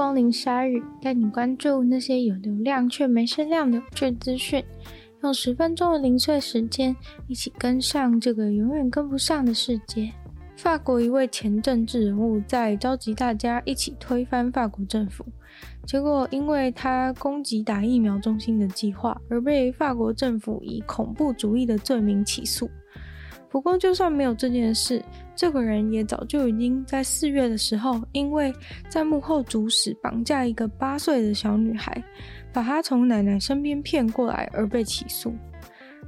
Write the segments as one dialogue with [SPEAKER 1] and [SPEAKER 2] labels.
[SPEAKER 1] 光临鲨鱼，带你关注那些有流量却没声量的有趣资讯。用十分钟的零碎时间，一起跟上这个永远跟不上的世界。法国一位前政治人物在召集大家一起推翻法国政府，结果因为他攻击打疫苗中心的计划，而被法国政府以恐怖主义的罪名起诉。不过，就算没有这件事，这个人也早就已经在四月的时候，因为在幕后主使绑架一个八岁的小女孩，把她从奶奶身边骗过来而被起诉。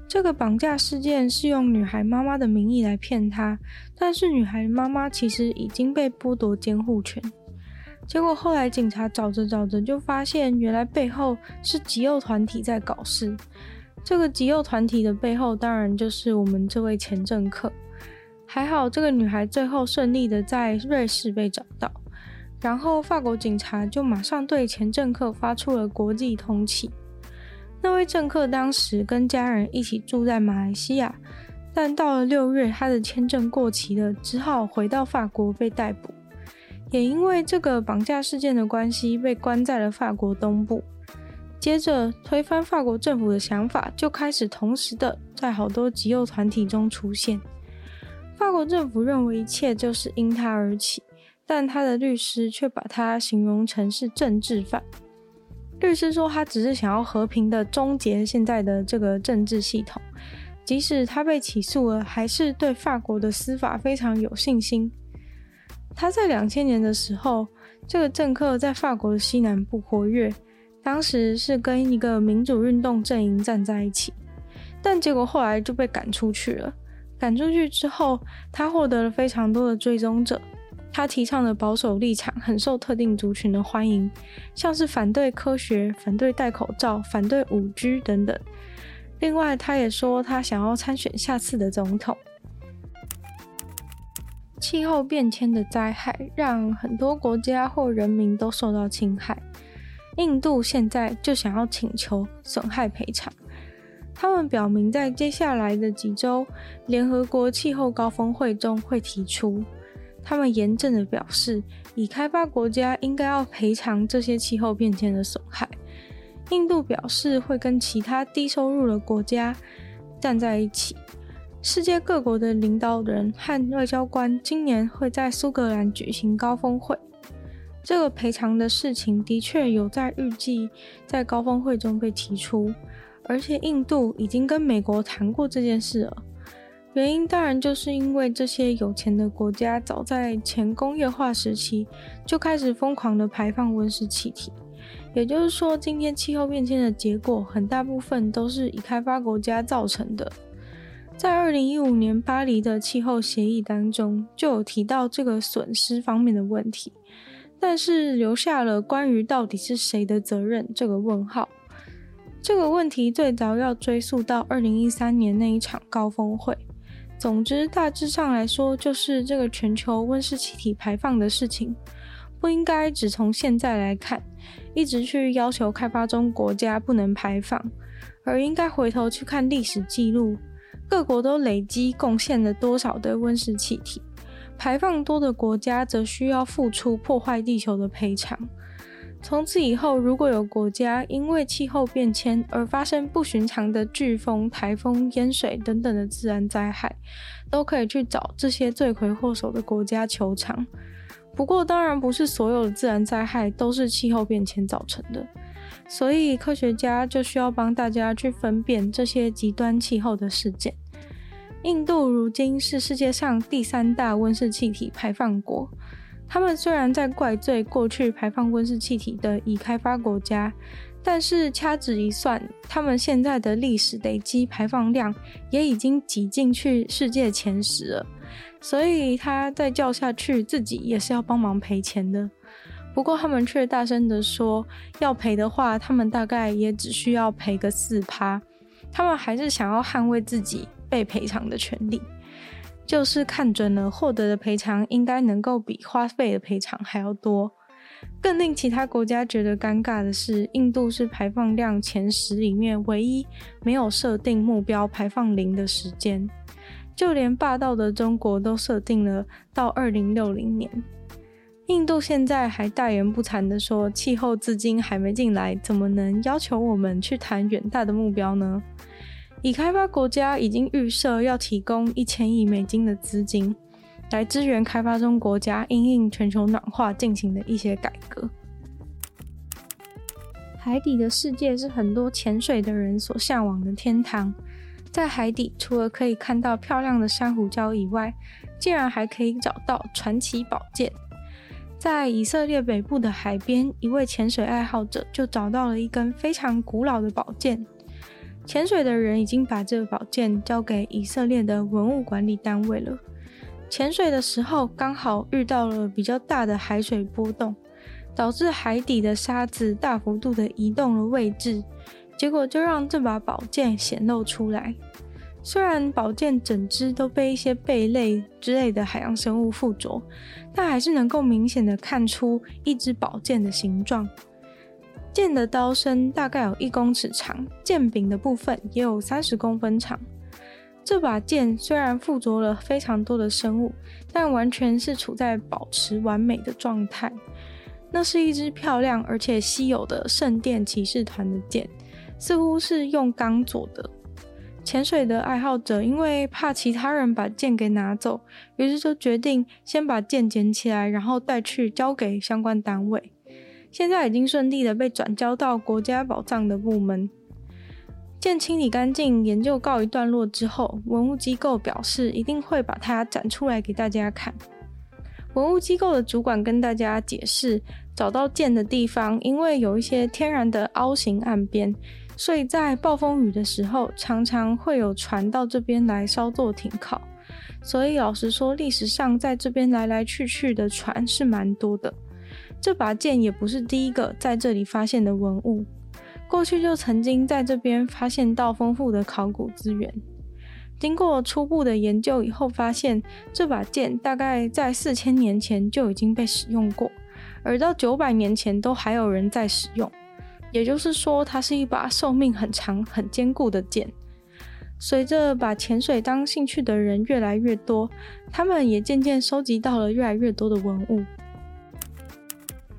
[SPEAKER 1] 这个绑架事件是用女孩妈妈的名义来骗她，但是女孩妈妈其实已经被剥夺监护权。结果后来警察找着找着就发现，原来背后是极右团体在搞事。这个极右团体的背后，当然就是我们这位前政客。还好这个女孩最后顺利的在瑞士被找到，然后法国警察就马上对前政客发出了国际通缉。那位政客当时跟家人一起住在马来西亚，但到了六月，他的签证过期了，只好回到法国被逮捕。也因为这个绑架事件的关系，被关在了法国东部。接着，推翻法国政府的想法就开始同时的在好多极右团体中出现。法国政府认为一切就是因他而起，但他的律师却把他形容成是政治犯。律师说，他只是想要和平的终结现在的这个政治系统，即使他被起诉了，还是对法国的司法非常有信心。他在两千年的时候，这个政客在法国的西南部活跃，当时是跟一个民主运动阵营站在一起，但结果后来就被赶出去了。赶出去之后，他获得了非常多的追踪者。他提倡的保守立场很受特定族群的欢迎，像是反对科学、反对戴口罩、反对五 G 等等。另外，他也说他想要参选下次的总统。气候变迁的灾害让很多国家或人民都受到侵害。印度现在就想要请求损害赔偿。他们表明在接下来的几周，联合国气候高峰会中会提出。他们严正的表示，已开发国家应该要赔偿这些气候变迁的损害。印度表示会跟其他低收入的国家站在一起。世界各国的领导人和外交官今年会在苏格兰举行高峰会。这个赔偿的事情的确有在预计在高峰会中被提出，而且印度已经跟美国谈过这件事了。原因当然就是因为这些有钱的国家早在前工业化时期就开始疯狂的排放温室气体，也就是说，今天气候变迁的结果很大部分都是已开发国家造成的。在二零一五年巴黎的气候协议当中就有提到这个损失方面的问题，但是留下了关于到底是谁的责任这个问号。这个问题最早要追溯到二零一三年那一场高峰会。总之，大致上来说，就是这个全球温室气体排放的事情，不应该只从现在来看，一直去要求开发中国家不能排放，而应该回头去看历史记录，各国都累积贡献了多少的温室气体，排放多的国家则需要付出破坏地球的赔偿。从此以后，如果有国家因为气候变迁而发生不寻常的飓风、台风、淹水等等的自然灾害，都可以去找这些罪魁祸首的国家求偿。不过，当然不是所有的自然灾害都是气候变迁造成的，所以科学家就需要帮大家去分辨这些极端气候的事件。印度如今是世界上第三大温室气体排放国。他们虽然在怪罪过去排放温室气体的已开发国家，但是掐指一算，他们现在的历史累积排放量也已经挤进去世界前十了。所以他再叫下去，自己也是要帮忙赔钱的。不过他们却大声地说，要赔的话，他们大概也只需要赔个四趴。他们还是想要捍卫自己被赔偿的权利，就是看准了获得的赔偿应该能够比花费的赔偿还要多。更令其他国家觉得尴尬的是，印度是排放量前十里面唯一没有设定目标排放零的时间，就连霸道的中国都设定了到二零六零年。印度现在还大言不惭地说，气候资金还没进来，怎么能要求我们去谈远大的目标呢？已开发国家已经预设要提供一千亿美金的资金。来支援开发中国家因应全球暖化进行的一些改革。海底的世界是很多潜水的人所向往的天堂。在海底，除了可以看到漂亮的珊瑚礁以外，竟然还可以找到传奇宝剑。在以色列北部的海边，一位潜水爱好者就找到了一根非常古老的宝剑。潜水的人已经把这个宝剑交给以色列的文物管理单位了。潜水的时候，刚好遇到了比较大的海水波动，导致海底的沙子大幅度的移动了位置，结果就让这把宝剑显露出来。虽然宝剑整只都被一些贝类之类的海洋生物附着，但还是能够明显的看出一支宝剑的形状。剑的刀身大概有一公尺长，剑柄的部分也有三十公分长。这把剑虽然附着了非常多的生物，但完全是处在保持完美的状态。那是一支漂亮而且稀有的圣殿骑士团的剑，似乎是用钢做的。潜水的爱好者因为怕其他人把剑给拿走，于是就决定先把剑捡起来，然后带去交给相关单位。现在已经顺利的被转交到国家宝藏的部门。剑清理干净，研究告一段落之后，文物机构表示一定会把它展出来给大家看。文物机构的主管跟大家解释，找到剑的地方，因为有一些天然的凹形岸边，所以在暴风雨的时候，常常会有船到这边来稍作停靠。所以老实说，历史上在这边来来去去的船是蛮多的。这把剑也不是第一个在这里发现的文物。过去就曾经在这边发现到丰富的考古资源。经过初步的研究以后，发现这把剑大概在四千年前就已经被使用过，而到九百年前都还有人在使用。也就是说，它是一把寿命很长、很坚固的剑。随着把潜水当兴趣的人越来越多，他们也渐渐收集到了越来越多的文物。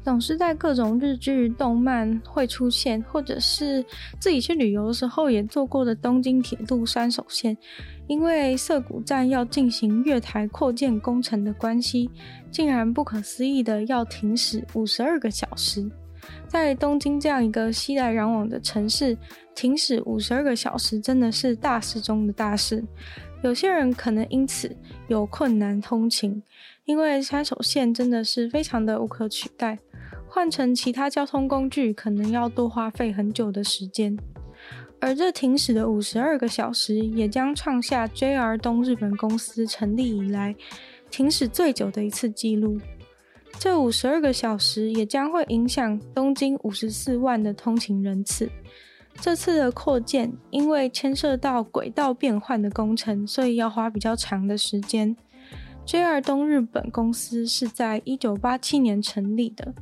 [SPEAKER 1] 总是在各种日剧、动漫会出现，或者是自己去旅游的时候也坐过的东京铁路山手线，因为涩谷站要进行月台扩建工程的关系，竟然不可思议的要停驶五十二个小时。在东京这样一个熙来攘往的城市，停驶五十二个小时真的是大事中的大事。有些人可能因此有困难通勤，因为山手线真的是非常的无可取代。换成其他交通工具，可能要多花费很久的时间，而这停驶的五十二个小时，也将创下 JR 东日本公司成立以来停驶最久的一次记录。这五十二个小时也将会影响东京五十四万的通勤人次。这次的扩建因为牵涉到轨道变换的工程，所以要花比较长的时间。JR 东日本公司是在一九八七年成立的。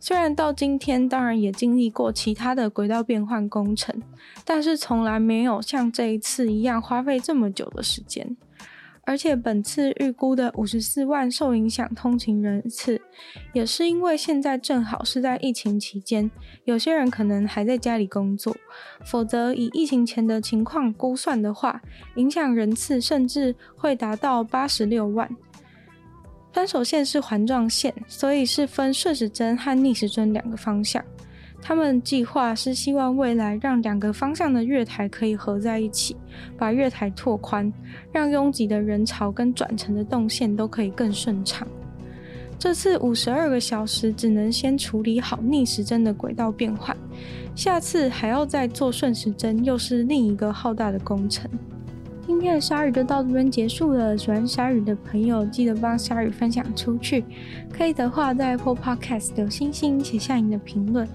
[SPEAKER 1] 虽然到今天，当然也经历过其他的轨道变换工程，但是从来没有像这一次一样花费这么久的时间。而且本次预估的五十四万受影响通勤人次，也是因为现在正好是在疫情期间，有些人可能还在家里工作，否则以疫情前的情况估算的话，影响人次甚至会达到八十六万。山手线是环状线，所以是分顺时针和逆时针两个方向。他们计划是希望未来让两个方向的月台可以合在一起，把月台拓宽，让拥挤的人潮跟转乘的动线都可以更顺畅。这次五十二个小时只能先处理好逆时针的轨道变换，下次还要再做顺时针，又是另一个浩大的工程。今天的鲨鱼就到这边结束了。喜欢鲨鱼的朋友，记得帮鲨鱼分享出去。可以的话，在 Apple Podcast 留星星，写下你的评论。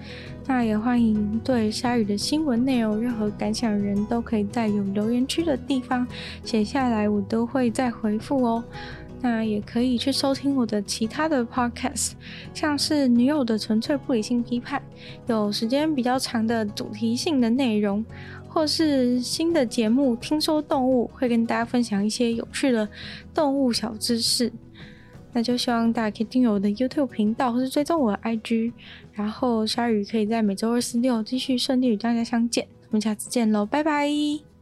[SPEAKER 1] 那也欢迎对鲨鱼的新闻内容任何感想的人都可以在有留言区的地方写下来，我都会再回复哦。那也可以去收听我的其他的 podcast，像是女友的纯粹不理性批判，有时间比较长的主题性的内容，或是新的节目，听说动物会跟大家分享一些有趣的动物小知识。那就希望大家可以订阅我的 YouTube 频道，或是追踪我的 IG，然后鲨鱼可以在每周二、四、六继续顺利与大家相见。我们下次见喽，拜拜。